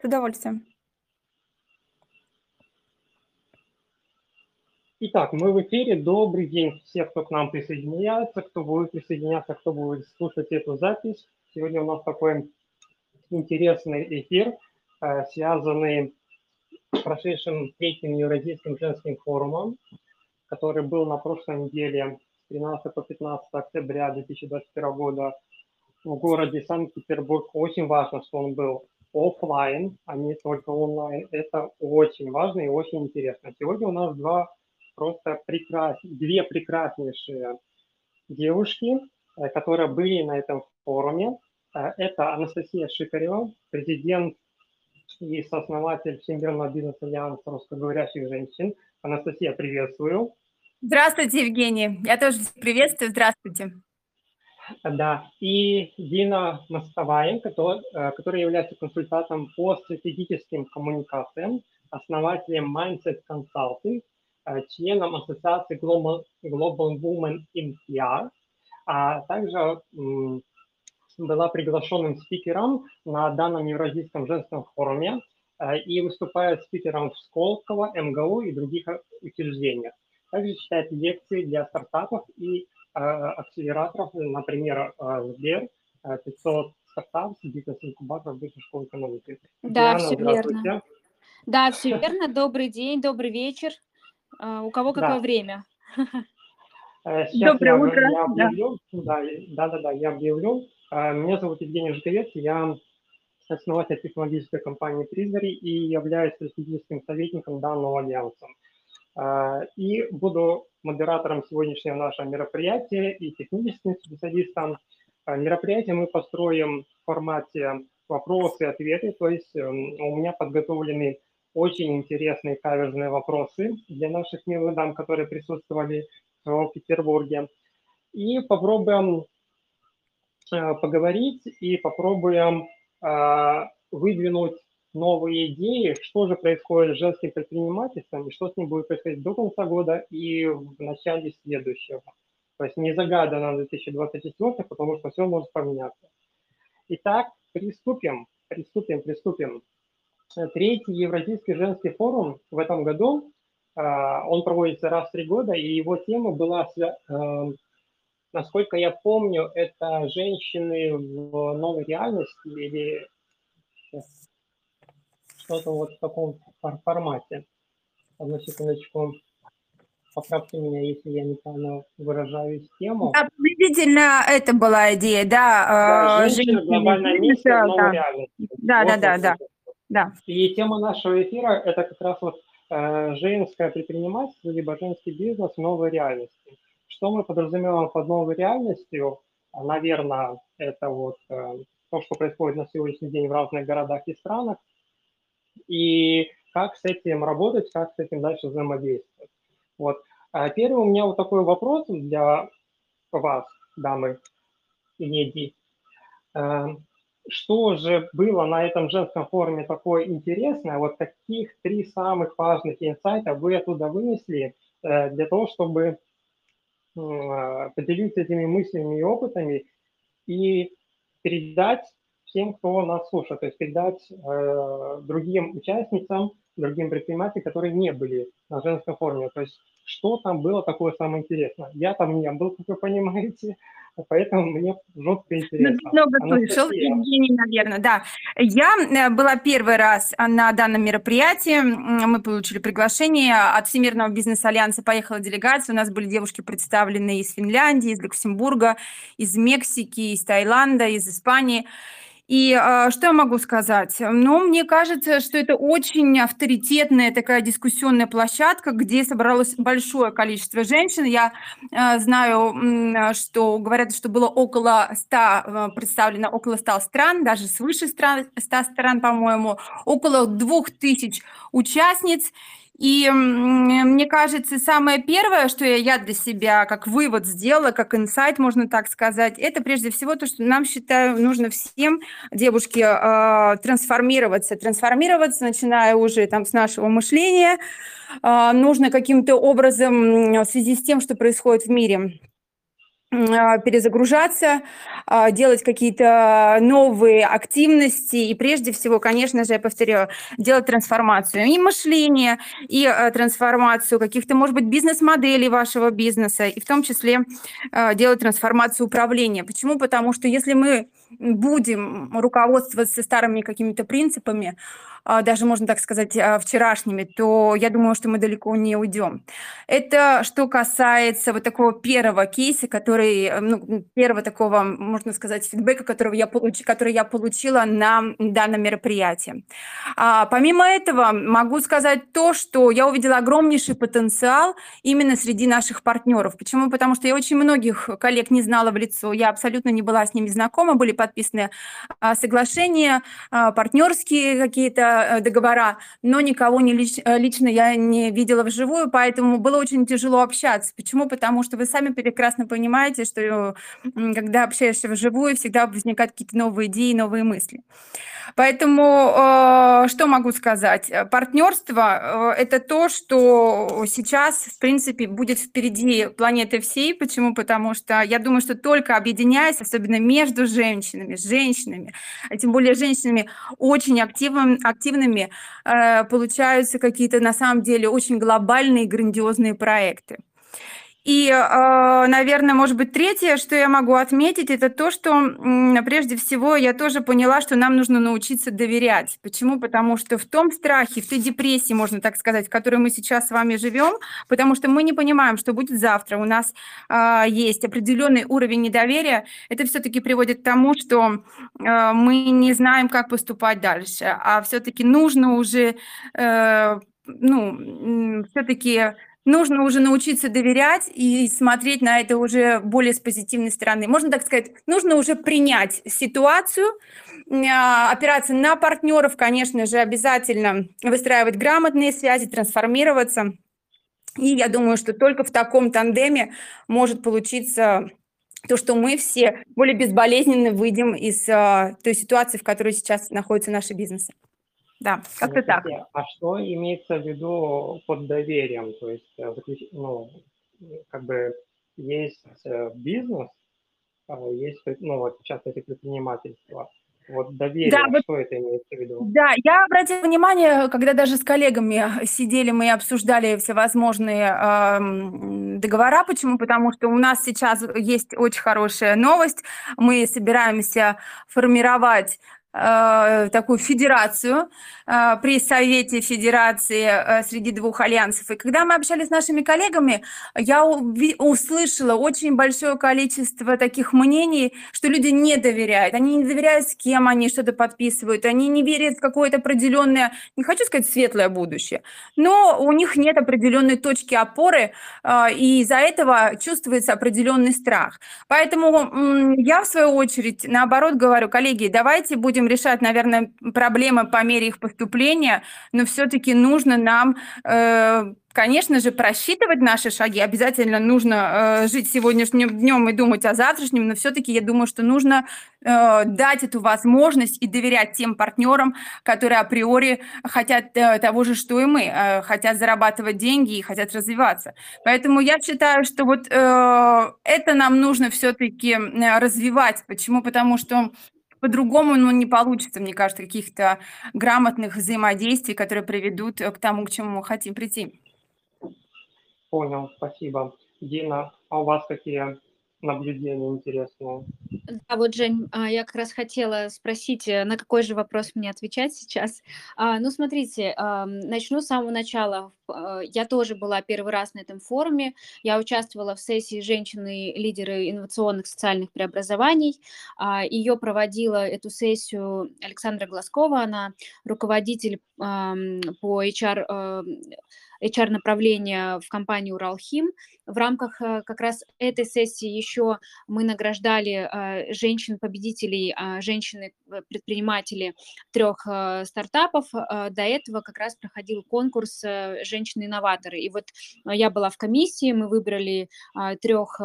С удовольствием. Итак, мы в эфире. Добрый день всем, кто к нам присоединяется, кто будет присоединяться, кто будет слушать эту запись. Сегодня у нас такой интересный эфир, э, связанный с прошедшим третьим Евразийским женским форумом, который был на прошлой неделе с 13 по 15 октября 2021 года в городе Санкт-Петербург. Очень важно, что он был офлайн, а не только онлайн. Это очень важно и очень интересно. Сегодня у нас два просто прекрас... две прекраснейшие девушки, э, которые были на этом форуме. Э, это Анастасия Шикарева, президент и сооснователь Всемирного бизнес-альянса русскоговорящих женщин. Анастасия, приветствую. Здравствуйте, Евгений. Я тоже приветствую. Здравствуйте. Да, и Дина Мостовая, который, э, которая является консультантом по стратегическим коммуникациям, основателем Mindset Consulting, э, членом ассоциации Global, Global Women in PR, а также была приглашенным спикером на данном Евразийском женском форуме э, и выступает спикером в Сколково, МГУ и других учреждениях. Также читает лекции для стартапов и акселераторов, например, э, Сбер, 500 стартапов, бизнес-инкубаторов Высшей школы экономики. Да, Диана, все верно. Да, все верно. Добрый день, добрый вечер. У кого какое да. время? Сейчас Доброе я, утро. Я объявлю, да. да, да, да, я объявлю. Меня зовут Евгений Жиговец, я основатель технологической компании Тризери и являюсь стратегическим советником данного альянса. А, и буду модератором сегодняшнего нашего мероприятия и техническим специалистом. А, мероприятие мы построим в формате вопросы и ответы, то есть эм, у меня подготовлены очень интересные каверзные вопросы для наших милых дам, которые присутствовали в Петербурге. И попробуем э, поговорить и попробуем э, выдвинуть новые идеи, что же происходит с женским предпринимательством и что с ним будет происходить до конца года и в начале следующего. То есть не загадано 2024, потому что все может поменяться. Итак, приступим, приступим, приступим. Третий Евразийский женский форум в этом году, а, он проводится раз в три года, и его тема была, э, насколько я помню, это женщины в новой реальности или что-то вот в таком формате. Одну секундочку. Поправьте меня, если я неправильно выражаюсь тему. Да, приблизительно это была идея, да. да женщина, глобальная миссия, да. Да, вот да, да, да, да. И тема нашего эфира – это как раз вот э, женское предпринимательство, либо женский бизнес в новой реальности. Что мы подразумеваем под новой реальностью? Наверное, это вот э, то, что происходит на сегодняшний день в разных городах и странах, и как с этим работать, как с этим дальше взаимодействовать. Вот. А первый у меня вот такой вопрос для вас, дамы и леди. Э, что же было на этом женском форуме такое интересное? Вот каких три самых важных инсайта вы оттуда вынесли э, для того, чтобы э, поделиться этими мыслями и опытами и передать всем, кто нас слушает, то есть передать э, другим участницам, другим предпринимателям, которые не были на женском форуме. То есть что там было такое самое интересное. Я там не был, как вы понимаете, поэтому мне жестко ну, интересно. Много слышал, Евгений, наверное, да. Я э, была первый раз на данном мероприятии, мы получили приглашение от Всемирного бизнес-альянса, поехала делегация, у нас были девушки представлены из Финляндии, из Люксембурга, из Мексики, из Таиланда, из Испании. И э, что я могу сказать? Ну, мне кажется, что это очень авторитетная такая дискуссионная площадка, где собралось большое количество женщин. Я э, знаю, что говорят, что было около 100, э, представлено около 100 стран, даже свыше 100 стран, по-моему, около 2000 участниц. И мне кажется, самое первое, что я для себя как вывод сделала, как инсайт, можно так сказать, это прежде всего то, что нам, считаю, нужно всем, девушки, а, трансформироваться. Трансформироваться, начиная уже там с нашего мышления, а, нужно каким-то образом в связи с тем, что происходит в мире, перезагружаться, а, делать какие-то новые активности и прежде всего, конечно же, я повторяю, делать трансформацию и мышления, и а, трансформацию каких-то, может быть, бизнес-моделей вашего бизнеса, и в том числе делать трансформацию управления. Почему? Потому что если мы будем руководствоваться старыми какими-то принципами, а, даже можно так сказать, а, вчерашними, то я думаю, что мы далеко не уйдем. Это что касается вот такого первого кейса, который, э, ну, первого такого, можно сказать, фидбэка, которого я получ, который я получила на данном мероприятии. А, помимо этого, могу сказать то, что я увидела огромнейший потенциал именно среди наших партнеров. Почему? Потому что я очень многих коллег не знала в лицо, я абсолютно не была с ними знакома, были подписаны а, соглашения, а, партнерские какие-то договора, но никого не лич, э, лично я не видела вживую, поэтому было очень тяжело общаться. Почему? Потому что вы сами прекрасно понимаете, что когда общаешься вживую, всегда возникают какие-то новые идеи, новые мысли. Поэтому э, что могу сказать? Партнерство – это то, что сейчас, в принципе, будет впереди планеты всей. Почему? Потому что я думаю, что только объединяясь, особенно между женщинами, женщинами, а тем более женщинами очень активным, активными, э, получаются какие-то на самом деле очень глобальные, грандиозные проекты. И, э, наверное, может быть, третье, что я могу отметить, это то, что прежде всего я тоже поняла, что нам нужно научиться доверять. Почему? Потому что в том страхе, в той депрессии, можно так сказать, в которой мы сейчас с вами живем, потому что мы не понимаем, что будет завтра, у нас э, есть определенный уровень недоверия, это все-таки приводит к тому, что э, мы не знаем, как поступать дальше, а все-таки нужно уже ну, все-таки нужно уже научиться доверять и смотреть на это уже более с позитивной стороны. Можно так сказать, нужно уже принять ситуацию, а, опираться на партнеров, конечно же, обязательно выстраивать грамотные связи, трансформироваться. И я думаю, что только в таком тандеме может получиться то, что мы все более безболезненно выйдем из а, той ситуации, в которой сейчас находятся наши бизнесы. Да, как-то так. А что имеется в виду под доверием? То есть, э, ну, как бы есть э, бизнес, а есть, ну, вот, в частности, предпринимательство. Вот доверие, да, что вот, это имеется в виду? Да, я обратила внимание, когда даже с коллегами сидели, мы обсуждали всевозможные э, договора. Почему? Потому что у нас сейчас есть очень хорошая новость. Мы собираемся формировать такую федерацию э, при Совете Федерации э, среди двух альянсов. И когда мы общались с нашими коллегами, я услышала очень большое количество таких мнений, что люди не доверяют. Они не доверяют, с кем они что-то подписывают. Они не верят в какое-то определенное, не хочу сказать светлое будущее, но у них нет определенной точки опоры, и из-за этого чувствуется определенный страх. Поэтому я, в свою очередь, наоборот говорю, коллеги, давайте будем будем решать, наверное, проблемы по мере их поступления, но все-таки нужно нам э, конечно же, просчитывать наши шаги. Обязательно нужно э, жить сегодняшним днем и думать о завтрашнем, но все-таки я думаю, что нужно э, дать эту возможность и доверять тем партнерам, которые априори хотят того же, что и мы, хотят зарабатывать деньги и хотят развиваться. Поэтому я считаю, что вот это нам нужно все-таки развивать. Почему? Потому что по-другому ну, не получится, мне кажется, каких-то грамотных взаимодействий, которые приведут э, к тому, к чему мы хотим прийти. Понял, спасибо. Дина, а у вас какие наблюдения интересные. Да, вот, Жень, а, я как раз хотела спросить, э, на какой же вопрос мне отвечать сейчас. А, ну, смотрите, начну с самого начала. А, я тоже была первый раз на этом форуме. Я участвовала в сессии «Женщины-лидеры инновационных социальных преобразований». Ее проводила, эту сессию, Александра Глазкова. Она руководитель по HR HR-направления в компании «Уралхим». В рамках э, как раз этой сессии еще мы награждали э, женщин-победителей, а, женщины-предприниматели трех э, стартапов. До этого как раз проходил конкурс «Женщины-инноваторы». И вот я была в комиссии, мы выбрали трех,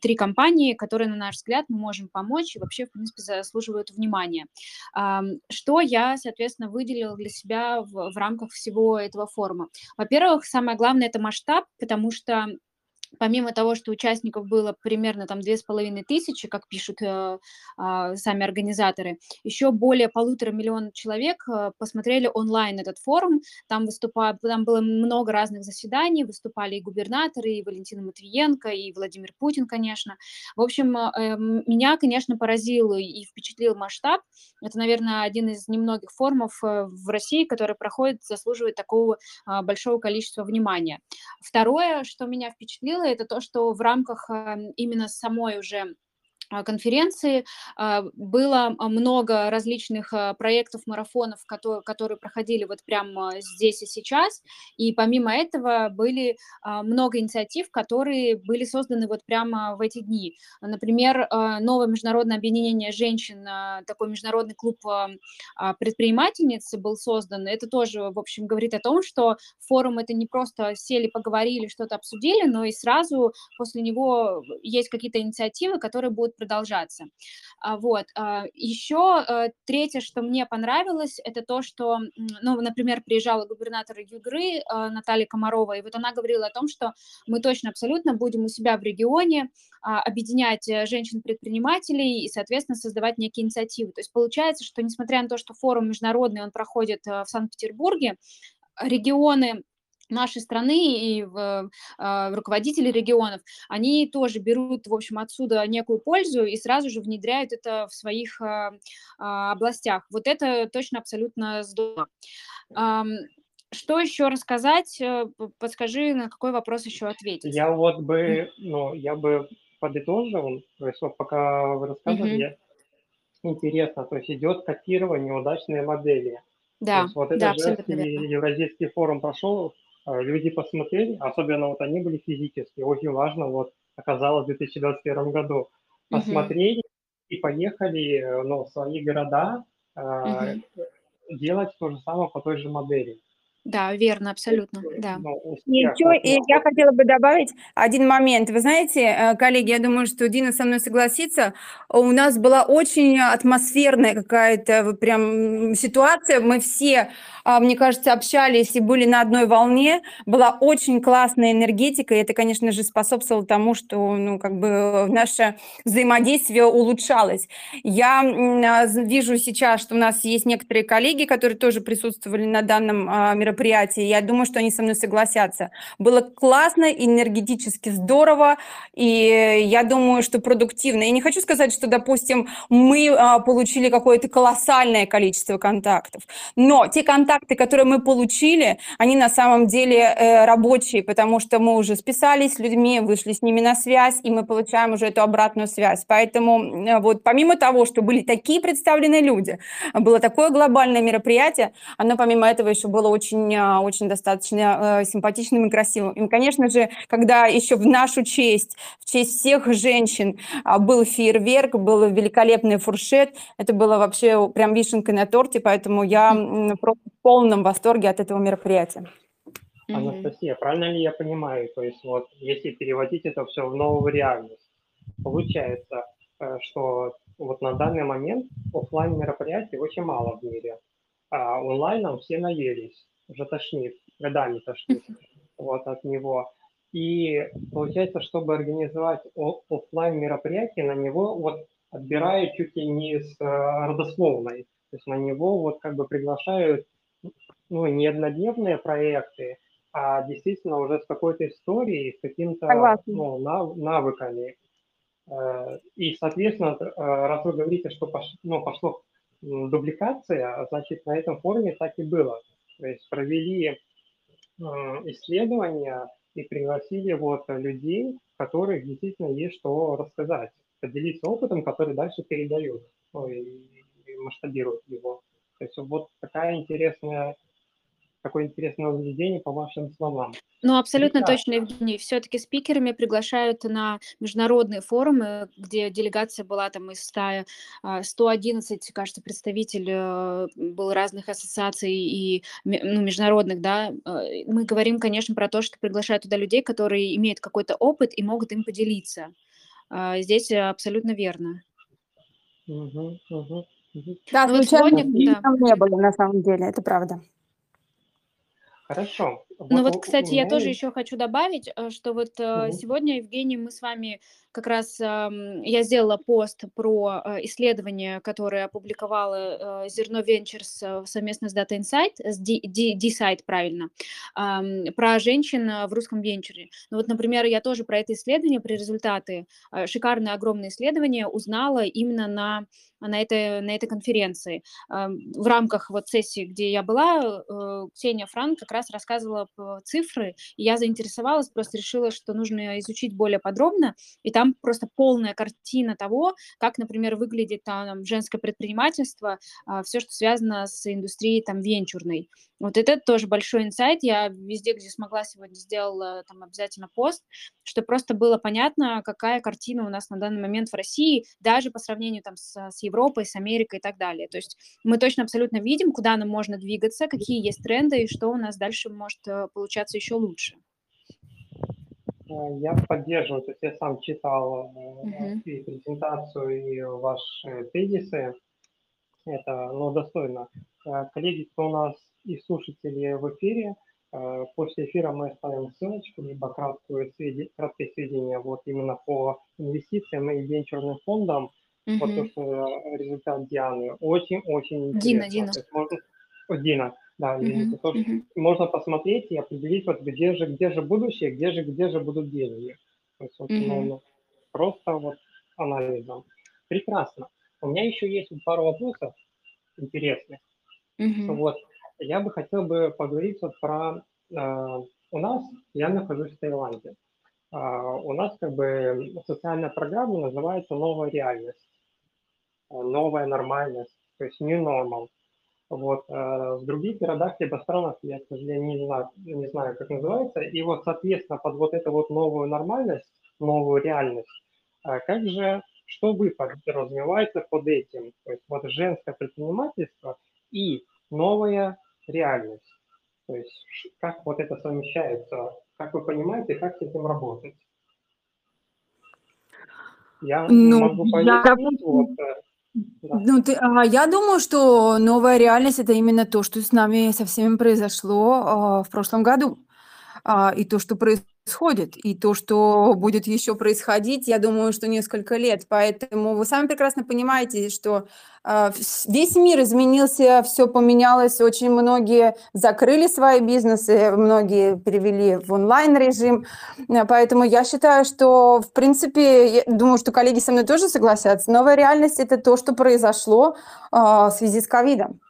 три компании, которые, на наш взгляд, мы можем помочь и вообще, в принципе, заслуживают внимания. Что я, соответственно, выделила для себя в, в рамках всего этого форума? Во-первых, самое главное – это масштаб, потому что помимо того, что участников было примерно там две с половиной тысячи, как пишут э, э, сами организаторы, еще более полутора миллионов человек э, посмотрели онлайн этот форум. Там, выступа... там было много разных заседаний, выступали и губернаторы, и Валентина Матвиенко, и Владимир Путин, конечно. В общем, э, меня, конечно, поразил и впечатлил масштаб. Это, наверное, один из немногих форумов э, в России, который проходит, заслуживает такого э, большого количества внимания. Второе, что меня впечатлило, это то, что в рамках эм, именно самой уже конференции а, было а, много различных проектов, марафонов, которые, которые проходили вот прямо здесь и сейчас, и помимо этого были много инициатив, которые были созданы вот прямо в эти дни. Например, новое международное объединение женщин, такой международный клуб предпринимательниц был создан. Это тоже, в общем, говорит о том, что форум это не просто сели, поговорили, что-то обсудили, но и сразу после него есть какие-то инициативы, которые будут продолжаться. А, вот. А, Еще э, третье, что мне понравилось, это то, что, ну, например, приезжала губернатор Югры э, Наталья Комарова, и вот она говорила о том, что мы точно абсолютно будем у себя в регионе а, объединять э, женщин-предпринимателей и, соответственно, создавать некие инициативы. То есть получается, что несмотря на то, что форум международный, он проходит в Санкт-Петербурге, регионы нашей страны и в, э, руководители регионов, они тоже берут, в общем, отсюда некую пользу и сразу же внедряют это в своих э, областях. Вот это точно абсолютно здорово. Э, что еще рассказать? Подскажи, на какой вопрос еще ответить. Я вот бы, ну, я бы подытожил, то есть вот пока вы рассказывали, mm-hmm. интересно, то есть идет копирование удачной модели. Да, вот да, этот Евразийский форум прошел, Э, люди посмотрели, особенно вот они были физически, очень важно, вот оказалось в 2021 году, посмотрели угу. и поехали э, ну, в свои города угу. делать то же самое по той же модели. Да, верно, абсолютно, да. Ну, и еще и я хотела бы добавить один момент. Вы знаете, э, коллеги, я думаю, что Дина со мной согласится, у нас была очень атмосферная какая-то прям ситуация, мы все, мне кажется, общались и были на одной волне, была очень классная энергетика, и это, конечно же, способствовало тому, что, ну, как бы наше взаимодействие улучшалось. Я а, вижу сейчас, что у нас есть некоторые коллеги, которые тоже присутствовали на данном мероприятии, мероприятии. Я думаю, что они со мной согласятся. Было классно, энергетически здорово, и я думаю, что продуктивно. Я не хочу сказать, что, допустим, мы а, получили какое-то колоссальное количество контактов, но те контакты, которые мы получили, они на самом деле э, рабочие, потому что мы уже списались с людьми, вышли с ними на связь, и мы получаем уже эту обратную связь. Поэтому э, вот помимо того, что были такие представленные люди, было такое глобальное мероприятие, оно помимо этого еще было очень очень, а, очень достаточно э, симпатичным и красивым. И, конечно же, когда еще в нашу честь, в честь всех женщин а, был фейерверк, был великолепный фуршет, это было вообще прям вишенкой на торте, поэтому я просто полном восторге от этого мероприятия. Анастасия, правильно ли я понимаю, то есть вот если переводить это все в новую реальность, получается, э, что вот на данный момент офлайн мероприятий очень мало в мире, а онлайном все наелись уже тошнит, годами тошнит вот от него. И получается, чтобы организовать офлайн мероприятие, на него вот отбирают чуть ли не с э, родословной. То есть на него вот как бы приглашают ну, не однодневные проекты, а действительно уже с какой-то историей, с каким-то ну, навыками. Э, и, соответственно, э, раз вы говорите, что пош, ну, пошло дубликация, значит, на этом форуме так и было. То есть провели исследования и пригласили вот людей, которых действительно есть что рассказать, поделиться опытом, который дальше передают ну, и, и масштабируют его. То есть вот такая интересная такое интересное заведение по вашим словам. Ну, абсолютно Прекрасно. точно, Евгений. Все-таки спикерами приглашают на международные форумы, где делегация была там из 100, 111, а, кажется, представителей э, был разных ассоциаций и ну, международных, да. Э, мы говорим, конечно, про то, что приглашают туда людей, которые имеют какой-то опыт и могут им поделиться. А, здесь абсолютно верно. Угу, угу, угу. Да, ну, вот сегодня, да. не было на самом деле, это правда. Хорошо. Ну вот, кстати, я тоже еще хочу добавить, э, что вот угу. сегодня, Евгений, мы с вами как раз я сделала пост про э, исследование, которое опубликовала Зерно Ventures совместно с Data Insight, с D-Site, правильно, про женщин в русском венчуре. Ну вот, например, я тоже про это исследование, про результаты, шикарное огромное исследование узнала именно на на этой, на этой конференции. В рамках вот сессии, где я была, Ксения Франк как раз рассказывала цифры, и я заинтересовалась, просто решила, что нужно изучить более подробно, и там просто полная картина того, как, например, выглядит там женское предпринимательство, а, все, что связано с индустрией там венчурной. Вот это тоже большой инсайт. Я везде, где смогла сегодня, сделала там обязательно пост, что просто было понятно, какая картина у нас на данный момент в России, даже по сравнению там с, с Европой, с Америкой и так далее. То есть мы точно абсолютно видим, куда нам можно двигаться, какие есть тренды и что у нас дальше может э, получаться еще лучше. Я поддерживаю, то есть я сам читал uh-huh. и презентацию, и ваши тезисы. Это, ну, достойно. Коллеги, кто у нас и слушатели в эфире. Э, после эфира мы оставим ссылочку, либо краткое сведения, краткое сведения вот именно по инвестициям и венчурным фондам. Угу. То, что результат Дианы очень-очень интересно. Дина, Дина. можно... О, Дина, да, угу. тоже угу. можно посмотреть и определить, вот где же, где же будущее, где же, где же будут деньги. То есть, вот, угу. ну, просто вот анализом. Прекрасно. У меня еще есть пару вопросов интересных. Угу. Вот я бы хотел бы поговорить вот про... Э, у нас, я нахожусь в Таиланде. Э, у нас как бы социальная программа называется «Новая реальность», э, «Новая нормальность», то есть «New Normal». Вот, э, в других городах либо странах, я, к сожалению, не знаю, не знаю, как называется, и вот, соответственно, под вот эту вот новую нормальность, новую реальность, э, как же, что вы подразумеваете под этим? То есть вот женское предпринимательство и новая реальность. То есть как вот это совмещается, как вы понимаете, как с этим работать? Я ну, могу я... вот, э, да. Ну, ты, а, я думаю, что новая реальность это именно то, что с нами со всеми произошло а, в прошлом году. А, и то, что происходит происходит, и то, что будет еще происходить, я думаю, что несколько лет. Поэтому вы сами прекрасно понимаете, что э, весь мир изменился, все поменялось, очень многие закрыли свои бизнесы, многие перевели в онлайн-режим. Э, поэтому я считаю, что, в принципе, я думаю, что коллеги со мной тоже согласятся, новая реальность – это то, что произошло э, в связи с ковидом.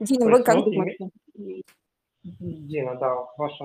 Дина, вы как думаете? Дина, да, ваша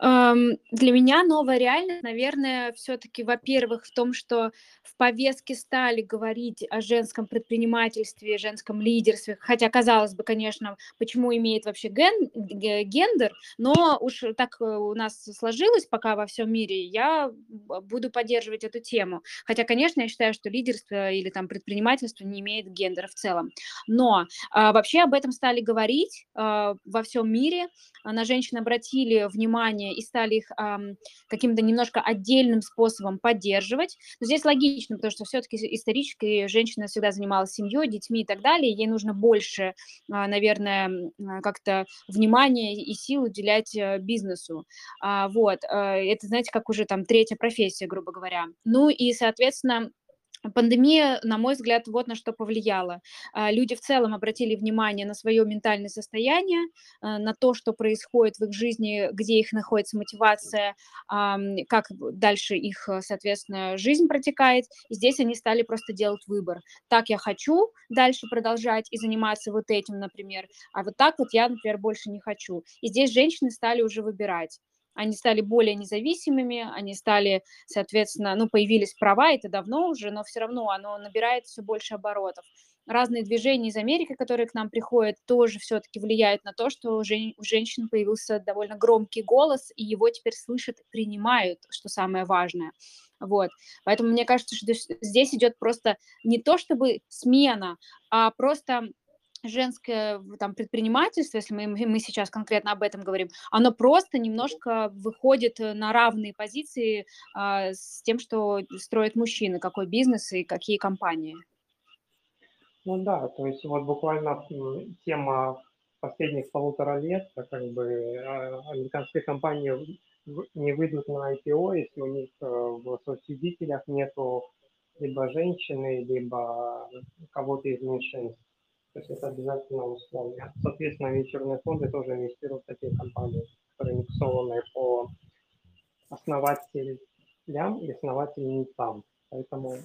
для меня новая реальность, наверное, все-таки, во-первых, в том, что в повестке стали говорить о женском предпринимательстве, женском лидерстве, хотя, казалось бы, конечно, почему имеет вообще ген, гендер, но уж так э, у нас сложилось пока во всем мире, я буду поддерживать эту тему. Хотя, конечно, я считаю, что лидерство или там предпринимательство не имеет гендера в целом. Но а, вообще об этом стали говорить а, во всем мире, на женщин обратили внимание и стали их эм, каким-то немножко отдельным способом поддерживать. Но здесь логично, потому что все-таки исторически женщина всегда занималась семьей, детьми и так далее. Ей нужно больше, э, наверное, как-то внимания и сил уделять э, бизнесу. А, вот, э, это, знаете, как уже там третья профессия, грубо говоря. Ну и, соответственно, Пандемия, на мой взгляд, вот на что повлияла. А, люди в целом обратили внимание на свое ментальное состояние, а, на то, что происходит в их жизни, где их находится мотивация, как дальше их, соответственно, жизнь протекает. И здесь они стали просто делать выбор. Так я хочу дальше продолжать и заниматься вот этим, например, а вот так вот я, например, больше не хочу. И здесь женщины стали уже выбирать они стали более независимыми, они стали, соответственно, ну, появились права, это давно уже, но все равно оно набирает все больше оборотов. Разные движения из Америки, которые к нам приходят, тоже все-таки влияют на то, что у женщин появился довольно громкий голос, и его теперь слышат принимают, что самое важное. Вот. Поэтому мне кажется, что здесь идет просто не то чтобы смена, а просто женское там, предпринимательство, если мы, мы сейчас конкретно об этом говорим, оно просто немножко выходит э, на равные позиции а, с тем, что строят мужчины, какой бизнес и какие компании. Ну да, то есть вот буквально тема последних полутора лет, как бы американские компании не выйдут на IPO, если у них в соучредителях нету либо женщины, либо кого-то из меньшинств. То есть это обязательно условие. Соответственно, вечерные фонды тоже инвестируют в такие компании, которые миксованные по основателям и основательницам. Поэтому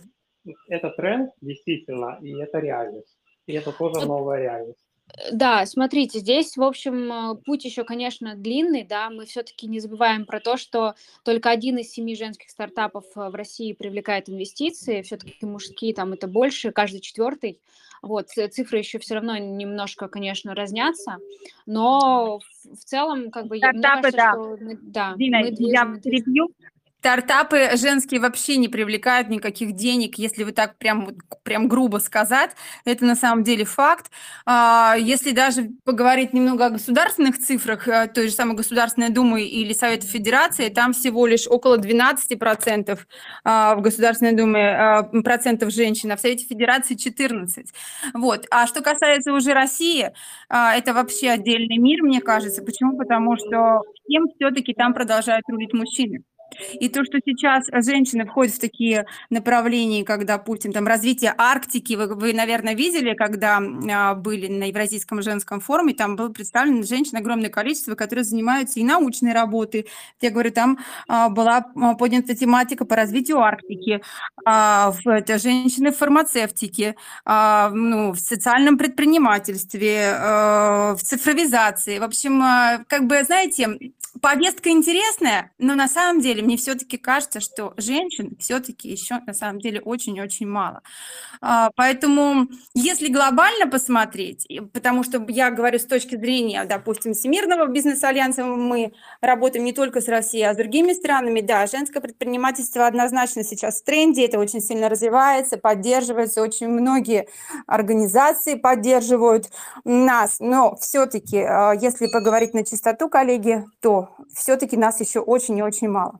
это тренд действительно, и это реальность. И это тоже новая реальность. Да, смотрите, здесь, в общем, э, путь еще, конечно, длинный, да, мы все-таки не забываем про то, что только один из семи женских стартапов э, в России привлекает инвестиции, все-таки мужские там это больше, каждый четвертый, вот, цифры еще все равно немножко, конечно, разнятся, но в целом, как бы, Стартапы, мне кажется, да. что мы, да, Дина, мы движем, я перебью, Стартапы женские вообще не привлекают никаких денег, если вы так прям, прям грубо сказать. Это на самом деле факт. А, если даже поговорить немного о государственных цифрах, э, той же самой Государственной Думы или Совета Федерации, там всего лишь около 12% а, в Государственной Думе а, процентов женщин, а в Совете Федерации 14%. Вот. А что касается уже России, это вообще отдельный мир, мне кажется. Почему? Потому что всем все-таки там продолжают рулить мужчины. И то, что сейчас женщины входят в такие направления, как, допустим, там развитие Арктики, вы, вы наверное, видели, когда а, были на Евразийском женском форуме, там было представлено женщин огромное количество, которые занимаются и научной работой. Я говорю, там а, была а, поднята тематика по развитию Арктики, это женщины в фармацевтике, ну, в социальном предпринимательстве, в цифровизации. В общем, как бы, знаете, повестка интересная, но на самом деле мне все-таки кажется, что женщин все-таки еще на самом деле очень-очень мало. А, поэтому, если глобально посмотреть, потому что я говорю с точки зрения, допустим, Всемирного бизнес-альянса, мы работаем не только с Россией, а с другими странами, да, женское предпринимательство однозначно сейчас в тренде, это очень сильно развивается, поддерживается, очень многие организации поддерживают нас, но все-таки, а, если поговорить на чистоту, коллеги, то все-таки нас еще очень и очень мало.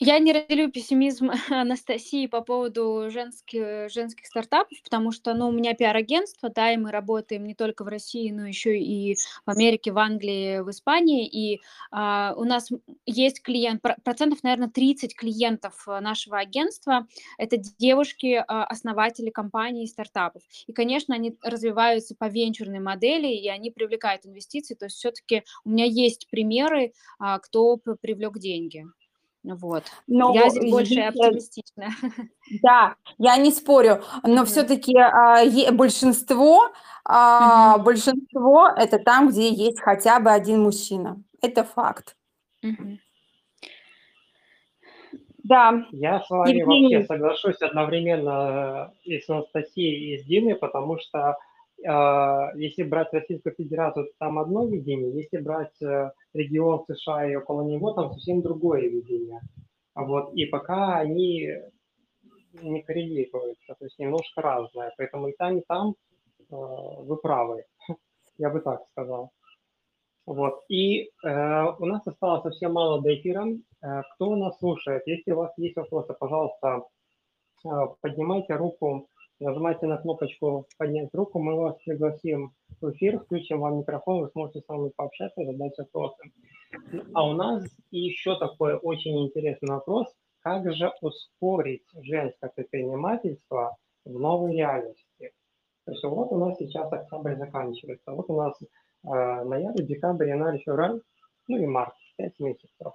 Я не разделю пессимизм Анастасии по поводу женских, женских стартапов, потому что ну, у меня пиар-агентство, да, и мы работаем не только в России, но еще и в Америке, в Англии, в Испании. И а, у нас есть клиент, процентов, наверное, 30 клиентов нашего агентства – это девушки, а, компаний и стартапов. И, конечно, они развиваются по венчурной модели, и они привлекают инвестиции. То есть все-таки у меня есть примеры, а, кто привлек деньги. Вот. Но я здесь больше оптимистична. Да, я не спорю, но mm-hmm. все-таки а, большинство, а, mm-hmm. большинство это там, где есть хотя бы один мужчина. Это факт. Mm-hmm. Да. Я с вами Евгений. вообще соглашусь одновременно э, и с Анастасией, и с Диной, потому что а, если брать Российскую Федерацию, то там одно видение, если брать э, регион США и около него, там совсем другое видение. А вот, и пока они не коррелируются, то есть немножко разное, поэтому и там, и там э, вы правы, я бы так сказал. Вот, и э, у нас осталось совсем мало до эфира. Э, кто нас слушает, если у вас есть вопросы, пожалуйста, э, поднимайте руку Нажимайте на кнопочку «Поднять руку», мы вас пригласим в эфир, включим вам микрофон, вы сможете с нами пообщаться, задать вопросы. А у нас еще такой очень интересный вопрос. Как же ускорить женское предпринимательство в новой реальности? То есть вот у нас сейчас октябрь заканчивается, вот у нас э, ноябрь, декабрь, январь, февраль, ну и март, 5 месяцев.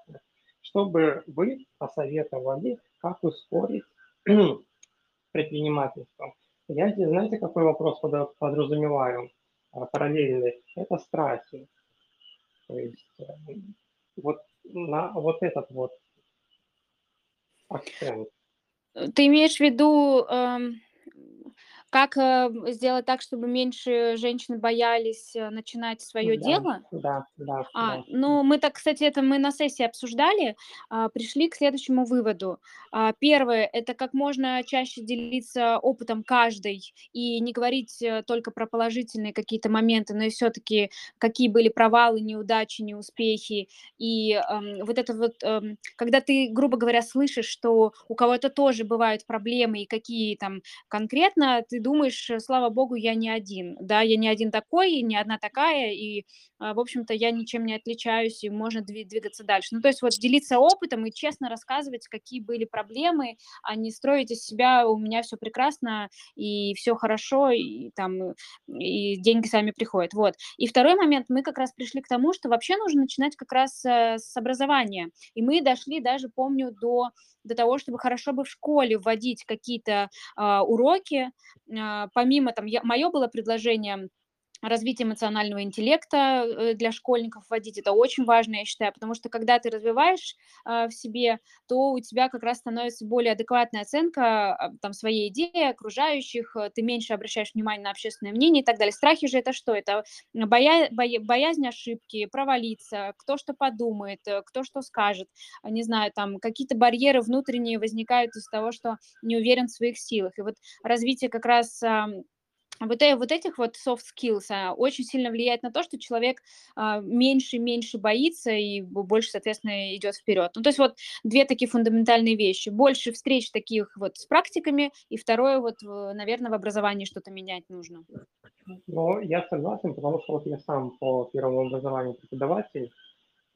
Чтобы вы посоветовали, как ускорить предпринимательством. Я здесь, знаете, какой вопрос подразумеваю а, параллельный? Это страхи. То есть э, вот на вот этот вот акцент. Ты имеешь в виду эм, как э, сделать так, чтобы меньше женщин боялись э, начинать свое Да, дело? да, да, А, да. ну, мы так, кстати, это мы на сессии обсуждали, а, пришли к следующему выводу. А, Первое– это как можно чаще делиться опытом каждой и не говорить э, только про положительные какие-то моменты, но и все-таки какие были провалы, неудачи, неуспехи. И эм, вот это вот, эм, когда ты, грубо говоря, слышишь, что у кого-то тоже бывают проблемы и какие там конкретно, ты думаешь, слава богу, я не один, да, я не один такой, не одна такая, и, в общем-то, я ничем не отличаюсь, и можно двигаться дальше. Ну, то есть вот делиться опытом и честно рассказывать, какие были проблемы, а не строить из себя «у меня все прекрасно, и все хорошо, и там, и деньги сами приходят». Вот. И второй момент, мы как раз пришли к тому, что вообще нужно начинать как раз э, с образования. И мы дошли даже, помню, до до того, чтобы хорошо бы в школе вводить какие-то э, уроки. Э, помимо там, мое было предложение развитие эмоционального интеллекта э, для школьников вводить. Это очень важно, я считаю, потому что когда ты развиваешь э, в себе, то у тебя как раз становится более адекватная оценка а, там, своей идеи, окружающих, э, ты меньше обращаешь внимание на общественное мнение и так далее. Страхи же это что? Это боя... Боя... боязнь ошибки, провалиться, кто что подумает, кто что скажет, не знаю, там какие-то барьеры внутренние возникают из-за того, что не уверен в своих силах. И вот развитие как раз вот, э, вот этих вот soft skills а, очень сильно влияет на то, что человек а, меньше и меньше боится и больше, соответственно, идет вперед. Ну, то есть вот две такие фундаментальные вещи. Больше встреч таких вот с практиками, и второе, вот, наверное, в образовании что-то менять нужно. Ну, я согласен, потому что вот я сам по первому образованию преподаватель,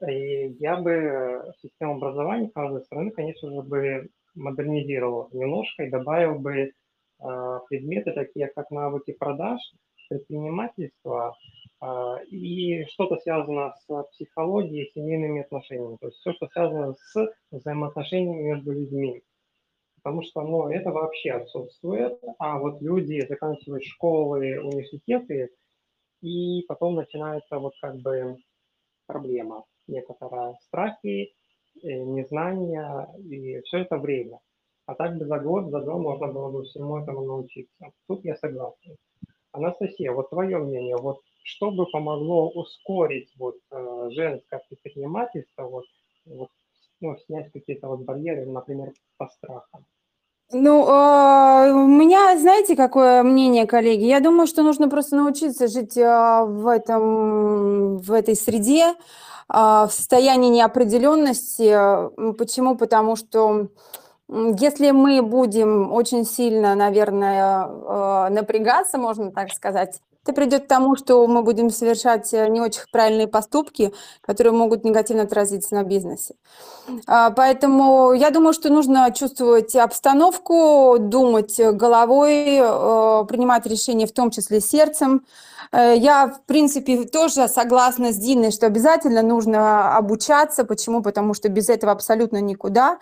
и я бы систему образования каждой страны, конечно же, бы модернизировал немножко и добавил бы предметы, такие как навыки продаж, предпринимательства а, и что-то связано с психологией, семейными отношениями, то есть все, что связано с взаимоотношениями между людьми. Потому что ну, это вообще отсутствует, а вот люди заканчивают школы, университеты, и потом начинается вот как бы проблема некоторая, страхи, э, незнание, и все это время. А так бы за год, за два можно было бы всему этому научиться. Тут я согласен. Анастасия, вот твое мнение, вот что бы помогло ускорить вот э, женское предпринимательство, вот, вот ну, снять какие-то вот барьеры, например, по страхам? Ну, э, у меня, знаете, какое мнение, коллеги? Я думаю, что нужно просто научиться жить э, в, этом, в этой среде, э, в состоянии неопределенности. Почему? Потому что если мы будем очень сильно, наверное, э, напрягаться, можно так сказать, это придет к тому, что мы будем совершать э, не очень правильные поступки, которые могут негативно отразиться на бизнесе. А, поэтому я думаю, что нужно чувствовать обстановку, думать головой, э, принимать решения в том числе сердцем. Я, в принципе, тоже согласна с Диной, что обязательно нужно обучаться. Почему? Потому что без этого абсолютно никуда.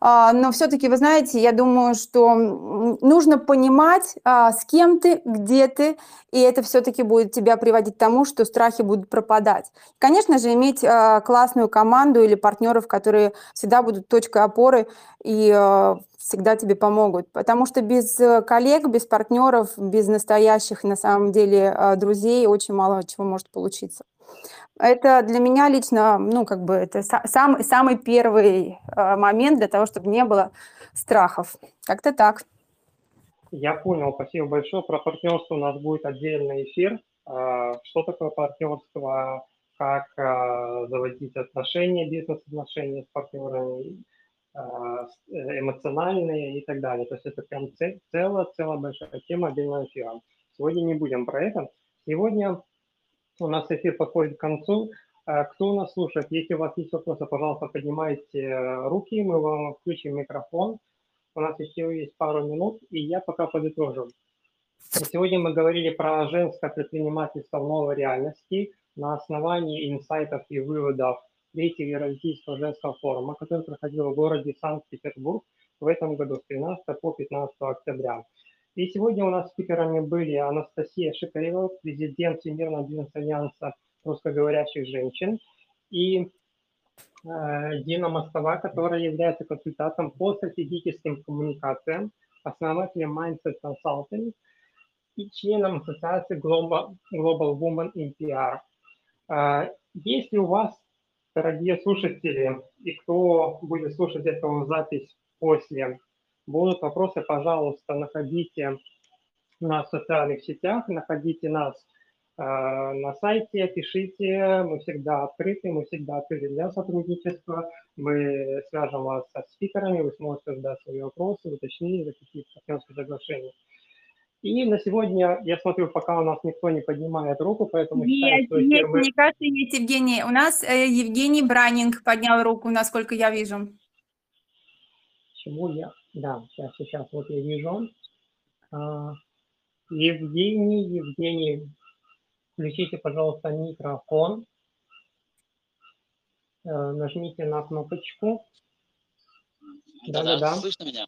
А, но все-таки, вы знаете, я думаю, что нужно понимать, а, с кем ты, где ты, и это все-таки будет тебя приводить к тому, что страхи будут пропадать. Конечно же, иметь а, классную команду или партнеров, которые всегда будут точкой опоры и всегда тебе помогут. Потому что без э, коллег, без партнеров, без настоящих, на самом деле, друзей очень мало чего может получиться. Это для меня лично, ну, как бы, это сам, самый первый э, момент для того, чтобы не было страхов. Как-то так. Я понял, спасибо большое. Про партнерство у нас будет отдельный эфир. Э, что такое партнерство, как э, заводить отношения, бизнес-отношения с партнерами, эмоциональные и так далее. То есть это прям целая, целая большая тема отдельного эфира. Сегодня не будем про это. Сегодня у нас эфир подходит к концу. А, кто у нас слушает? Если у вас есть вопросы, пожалуйста, поднимайте э, руки, мы вам включим микрофон. У нас еще есть пару минут, и я пока подытожу. Сегодня мы говорили про женское предпринимательство в новой реальности на основании инсайтов и выводов третьего Российского женского форума, который проходил в городе Санкт-Петербург в этом году с 13 по 15 октября. И сегодня у нас спикерами были Анастасия Шикарева, президент Всемирного бизнес-альянса русскоговорящих женщин, и э, Дина Мостова, которая является консультантом по стратегическим коммуникациям, основателем Mindset Consulting и членом ассоциации Global, Global Women in PR. Э, если у вас, дорогие слушатели, и кто будет слушать эту запись после Будут вопросы, пожалуйста, находите нас в социальных сетях, находите нас э, на сайте, пишите, мы всегда открыты, мы всегда открыты для сотрудничества, мы свяжем вас со спикерами, вы сможете задать свои вопросы, уточнить, какие-то партнерские соглашения. И на сегодня, я смотрю, пока у нас никто не поднимает руку, поэтому есть, считаю, что есть, мы... мне кажется, есть Евгений. У нас э, Евгений Бранинг поднял руку, насколько я вижу. Чему я? Да, сейчас, сейчас, вот я вижу. А, Евгений, Евгений, включите, пожалуйста, микрофон. А, нажмите на кнопочку. Да, да, да. Слышно меня?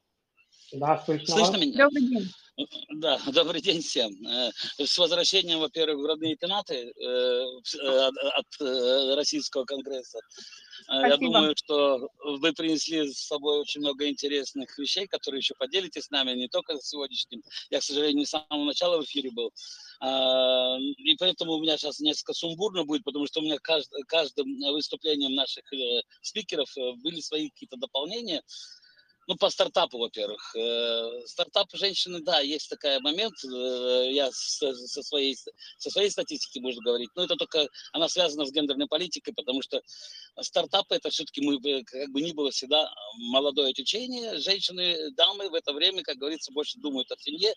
Да, слышно. Слышно меня? Добрый день. Да, добрый день всем. Э, с возвращением, во-первых, в родные пенаты э, э, от Российского конгресса. Спасибо. Я думаю, что вы принесли с собой очень много интересных вещей, которые еще поделитесь с нами, не только сегодняшним. Я, к сожалению, не с самого начала в эфире был. А, и поэтому у меня сейчас несколько сумбурно будет, потому что у меня каждым выступлением наших спикеров были свои какие-то дополнения. Ну, по стартапу, во-первых. Э, стартап женщины, да, есть такой момент. Э, я со своей, со своей статистики, можно говорить. Но это только, она связана с гендерной политикой, потому что стартапы, это все-таки мы, как бы ни было всегда молодое течение. Женщины, дамы в это время, как говорится, больше думают о семье,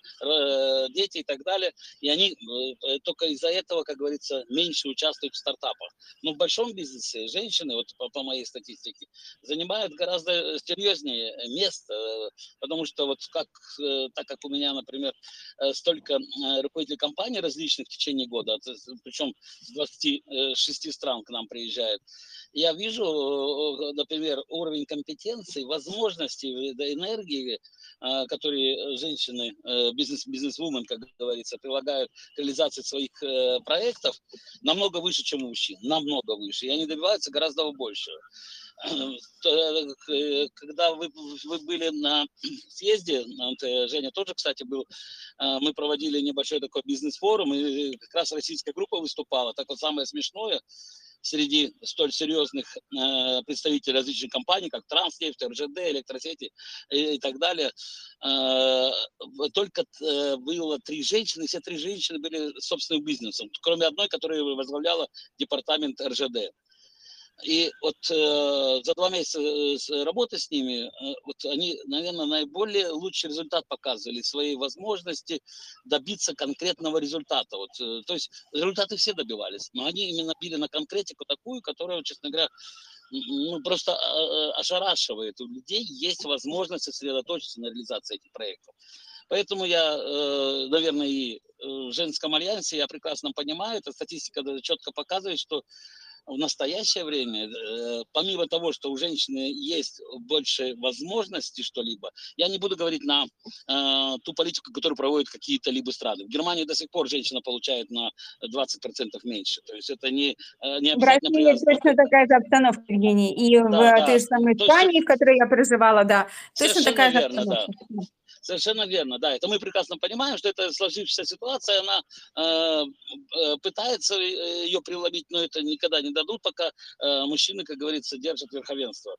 дети и так далее. И они э, только из-за этого, как говорится, меньше участвуют в стартапах. Но в большом бизнесе женщины, вот по, по моей статистике, занимают гораздо серьезнее мест, э, потому что вот как, э, так как у меня, например, э, столько руководителей компаний различных в течение года, причем с 26 стран к нам приезжают, я вижу, например, уровень компетенции, возможностей, энергии, которые женщины, бизнес, бизнес-вумен, как говорится, прилагают к реализации своих проектов, намного выше, чем у мужчин, намного выше, и они добиваются гораздо большего. Э, когда вы, вы были на съезде, э, Женя тоже, кстати, был, э, мы проводили небольшой такой бизнес-форум, и как раз российская группа выступала. Так вот самое смешное, среди столь серьезных представителей различных компаний, как Транснефть, РЖД, электросети и, так далее, только было три женщины, все три женщины были собственным бизнесом, кроме одной, которая возглавляла департамент РЖД. И вот э, за два месяца э, работы с ними, э, вот они, наверное, наиболее лучший результат показывали, свои возможности добиться конкретного результата. Вот, э, то есть результаты все добивались, но они именно били на конкретику такую, которая, честно говоря, ну, просто э, э, ошарашивает. У людей есть возможность сосредоточиться на реализации этих проектов. Поэтому я, э, наверное, и в женском альянсе я прекрасно понимаю, эта статистика четко показывает, что в настоящее время, э, помимо того, что у женщины есть больше возможностей что-либо, я не буду говорить на э, ту политику, которую проводят какие-то либо страны. В Германии до сих пор женщина получает на 20% меньше. То есть это не, э, не обязательно... В России точно такая же обстановка, Евгений. И да, в да. той же самой Испании, в которой я проживала, да, точно такая же обстановка. Да. Совершенно верно, да. Это мы прекрасно понимаем, что эта сложившаяся ситуация, она э, э пытается э, ее приломить, но это никогда не дадут, пока э, мужчины, как говорится, держат верховенство.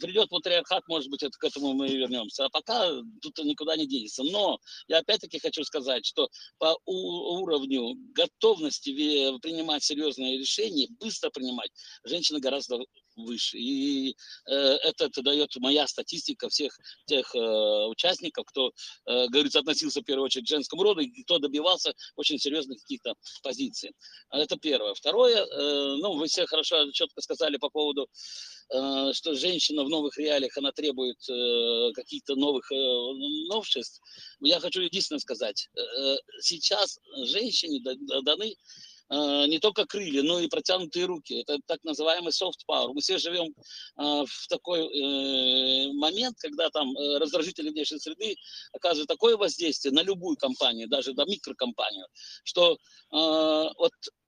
Придет патриархат, может быть, это, к этому мы вернемся. А пока тут никуда не денется. Но я опять-таки хочу сказать, что по уровню готовности принимать серьезные решения, быстро принимать, женщины гораздо выше. И э, это, это дает моя статистика всех тех э, участников, кто, э, говорится, относился в первую очередь к женскому роду, и кто добивался очень серьезных каких-то позиций. Это первое. Второе, ну, вы все хорошо, четко сказали по поводу, что женщина в новых реалиях, она требует э, каких-то новых новшеств. Я хочу единственное сказать. Сейчас женщине даны Э, не только крылья, но и протянутые руки. Это так называемый soft power. Мы все живем э, в такой э, момент, когда там раздражители внешней среды оказывают такое воздействие на любую компанию, даже на микрокомпанию, что вот Э,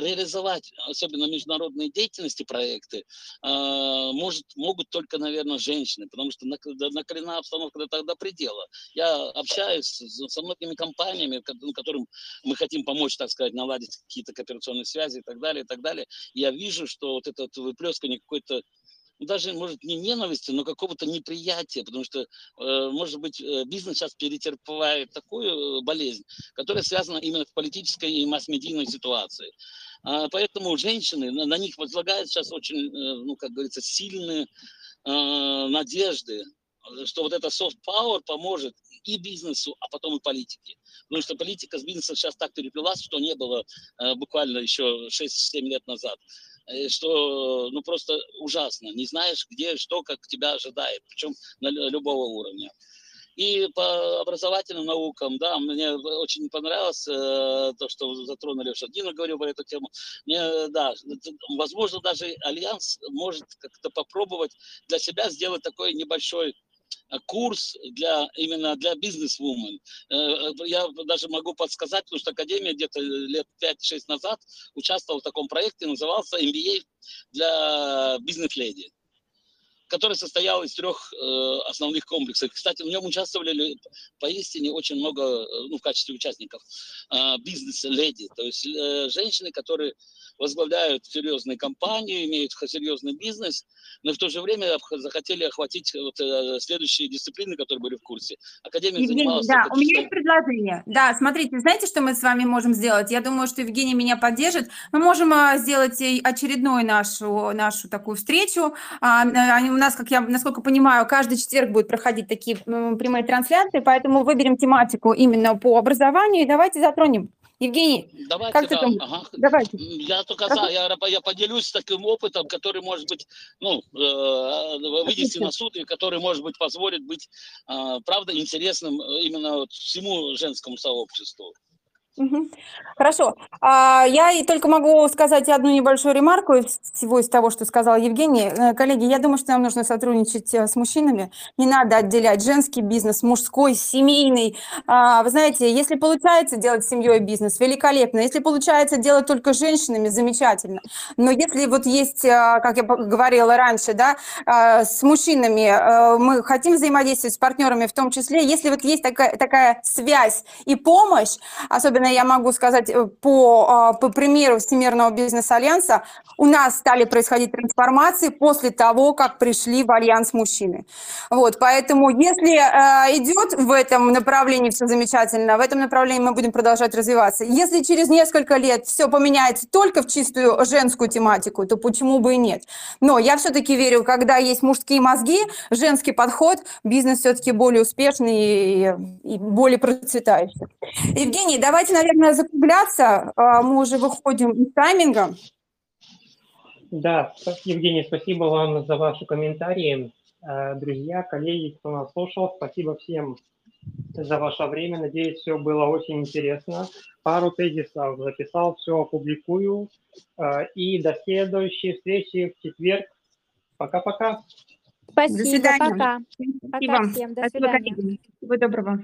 реализовать, особенно международные деятельности, проекты, э, может, могут только, наверное, женщины, потому что накалена обстановка до тогда предела. Я общаюсь со многими компаниями, ну, которым мы хотим помочь, так сказать, наладить какие-то кооперационные связи и так далее, и так далее. Я вижу, что вот это выплескивание какой-то ну, даже, может, не ненависти, но какого-то неприятия, потому что, э, может быть, э, бизнес сейчас перетерпевает такую э, болезнь, которая связана именно с политической и масс-медийной ситуацией. А, поэтому женщины, на, них возлагают сейчас очень, ну, как говорится, сильные надежды, что вот это soft power поможет и бизнесу, а потом и политике. Потому что политика с бизнесом сейчас так переплелась, что не было буквально еще 6-7 лет назад. Э, что ну просто ужасно. Не знаешь, где, что, как тебя ожидает, причем на любого уровня. И по образовательным наукам, да, мне очень понравилось э, то, что затронули, что Дина говорил про эту тему. Мне, да, возможно, даже Альянс может как-то попробовать для себя сделать такой небольшой курс для именно для бизнес-вумен. Э, я даже могу подсказать, потому что Академия где-то лет 5-6 назад участвовала в таком проекте, назывался MBA для бизнес-леди который состоял из трех э, основных комплексов. Кстати, в нем участвовали поистине очень много, э, ну, в качестве участников, э, бизнес-леди, то есть э, женщины, которые возглавляют серьезные компании, имеют серьезный бизнес, но в то же время захотели охватить вот, э, следующие дисциплины, которые были в курсе. Академия Евгений, занималась... Да, у меня есть предложение. Да, смотрите, знаете, что мы с вами можем сделать? Я думаю, что Евгений меня поддержит. Мы можем а, сделать очередную нашу, нашу такую встречу. А, у нас, как я, насколько понимаю, каждый четверг будет проходить такие прямые трансляции, поэтому выберем тематику именно по образованию и давайте затронем Евгений, Давайте, как да, ты думаешь? Ага. Давайте. Я только за, я, я поделюсь таким опытом, который может быть, ну, э, вынести на суд, и который, может быть, позволит быть, э, правда, интересным именно вот всему женскому сообществу. Хорошо. А, я и только могу сказать одну небольшую ремарку всего из того, что сказал Евгений. Э, коллеги, я думаю, что нам нужно сотрудничать э, с мужчинами. Не надо отделять женский бизнес, мужской, семейный. А, вы знаете, если получается делать семьей бизнес, великолепно. Если получается делать только женщинами, замечательно. Но если вот есть, э, как я говорила раньше, да, с мужчинами мы хотим взаимодействовать с партнерами в том числе, если вот есть такая, такая связь и помощь, особенно я могу сказать э, по, а, по примеру Всемирного бизнес-альянса, у нас стали происходить трансформации после того, как пришли в альянс мужчины. Вот, поэтому если э, идет в этом направлении все замечательно, в этом направлении мы будем продолжать развиваться. Если через несколько лет все поменяется только в чистую женскую тематику, то почему бы и нет? Но я все-таки верю, когда есть мужские мозги, женский подход, бизнес все-таки более успешный и, и более процветающий. Евгений, давайте, наверное, закругляться. А, мы уже выходим из тайминга. Да, Евгений, спасибо вам за ваши комментарии. А, друзья, коллеги, кто нас слушал, спасибо всем за ваше время. Надеюсь, все было очень интересно. Пару тезисов записал, все опубликую. А, и до следующей встречи в четверг. Пока-пока. Спасибо, до свидания. пока. Спасибо. Пока всем, до свидания. Всего доброго.